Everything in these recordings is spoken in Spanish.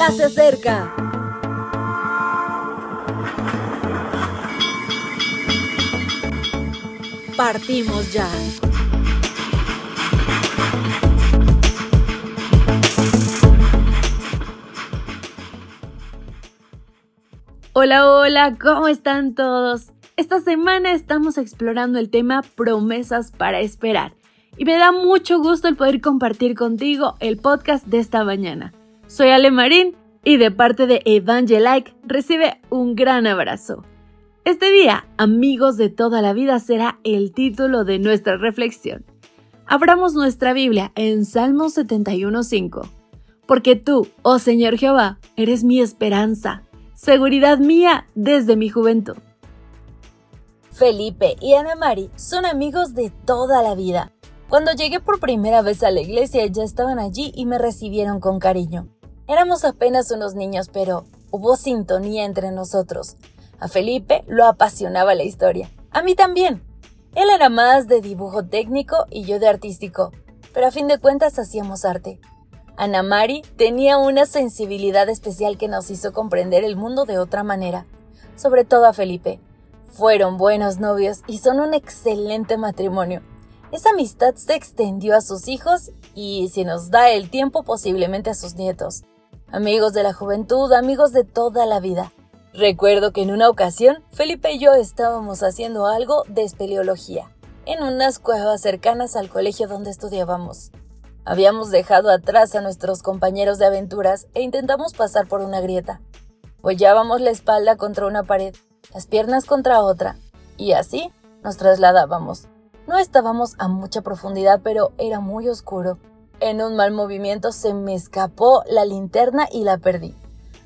ya se acerca. Partimos ya. Hola, hola, ¿cómo están todos? Esta semana estamos explorando el tema promesas para esperar y me da mucho gusto el poder compartir contigo el podcast de esta mañana. Soy Ale Marín y de parte de Evangelike recibe un gran abrazo. Este día, amigos de toda la vida, será el título de nuestra reflexión. Abramos nuestra Biblia en Salmo 71.5. Porque tú, oh Señor Jehová, eres mi esperanza, seguridad mía desde mi juventud. Felipe y Ana Mari son amigos de toda la vida. Cuando llegué por primera vez a la iglesia ya estaban allí y me recibieron con cariño. Éramos apenas unos niños, pero hubo sintonía entre nosotros. A Felipe lo apasionaba la historia. A mí también. Él era más de dibujo técnico y yo de artístico, pero a fin de cuentas hacíamos arte. Ana Mari tenía una sensibilidad especial que nos hizo comprender el mundo de otra manera, sobre todo a Felipe. Fueron buenos novios y son un excelente matrimonio. Esa amistad se extendió a sus hijos y, si nos da el tiempo, posiblemente a sus nietos. Amigos de la juventud, amigos de toda la vida. Recuerdo que en una ocasión, Felipe y yo estábamos haciendo algo de espeleología, en unas cuevas cercanas al colegio donde estudiábamos. Habíamos dejado atrás a nuestros compañeros de aventuras e intentamos pasar por una grieta. Hollábamos la espalda contra una pared, las piernas contra otra, y así nos trasladábamos. No estábamos a mucha profundidad, pero era muy oscuro. En un mal movimiento se me escapó la linterna y la perdí.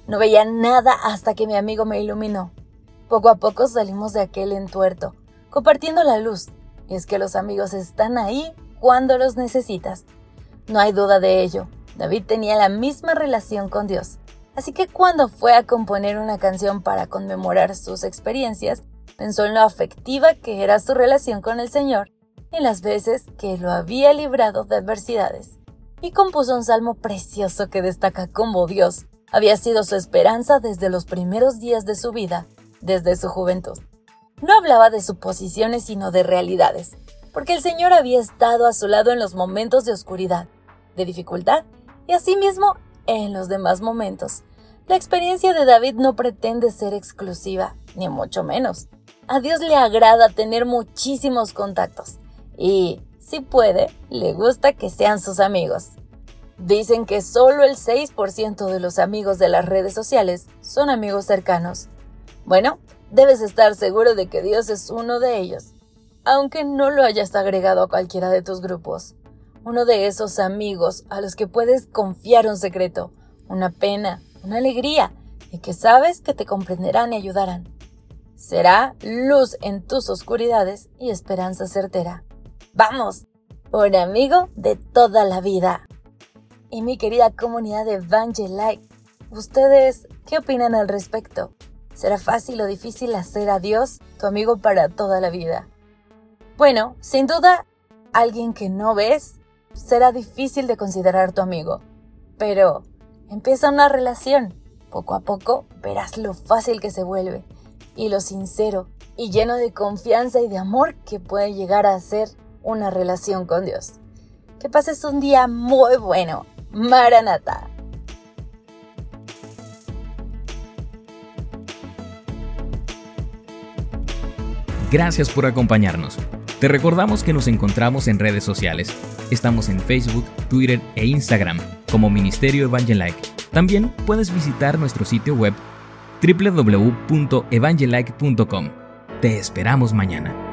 No veía nada hasta que mi amigo me iluminó. Poco a poco salimos de aquel entuerto, compartiendo la luz. Y es que los amigos están ahí cuando los necesitas. No hay duda de ello. David tenía la misma relación con Dios. Así que cuando fue a componer una canción para conmemorar sus experiencias, pensó en lo afectiva que era su relación con el Señor y las veces que lo había librado de adversidades. Y compuso un salmo precioso que destaca cómo Dios había sido su esperanza desde los primeros días de su vida, desde su juventud. No hablaba de suposiciones sino de realidades, porque el Señor había estado a su lado en los momentos de oscuridad, de dificultad y asimismo en los demás momentos. La experiencia de David no pretende ser exclusiva, ni mucho menos. A Dios le agrada tener muchísimos contactos y, si puede, le gusta que sean sus amigos. Dicen que solo el 6% de los amigos de las redes sociales son amigos cercanos. Bueno, debes estar seguro de que Dios es uno de ellos aunque no lo hayas agregado a cualquiera de tus grupos. Uno de esos amigos a los que puedes confiar un secreto, una pena, una alegría y que sabes que te comprenderán y ayudarán. Será luz en tus oscuridades y esperanza certera. ¡Vamos! Un amigo de toda la vida. Y mi querida comunidad de Evangelite, ¿ustedes qué opinan al respecto? ¿Será fácil o difícil hacer a Dios tu amigo para toda la vida? Bueno, sin duda, alguien que no ves será difícil de considerar tu amigo. Pero empieza una relación. Poco a poco verás lo fácil que se vuelve y lo sincero y lleno de confianza y de amor que puede llegar a ser una relación con Dios. Que pases un día muy bueno. Maranata. Gracias por acompañarnos. Te recordamos que nos encontramos en redes sociales. Estamos en Facebook, Twitter e Instagram como Ministerio Evangelike. También puedes visitar nuestro sitio web www.evangelike.com. Te esperamos mañana.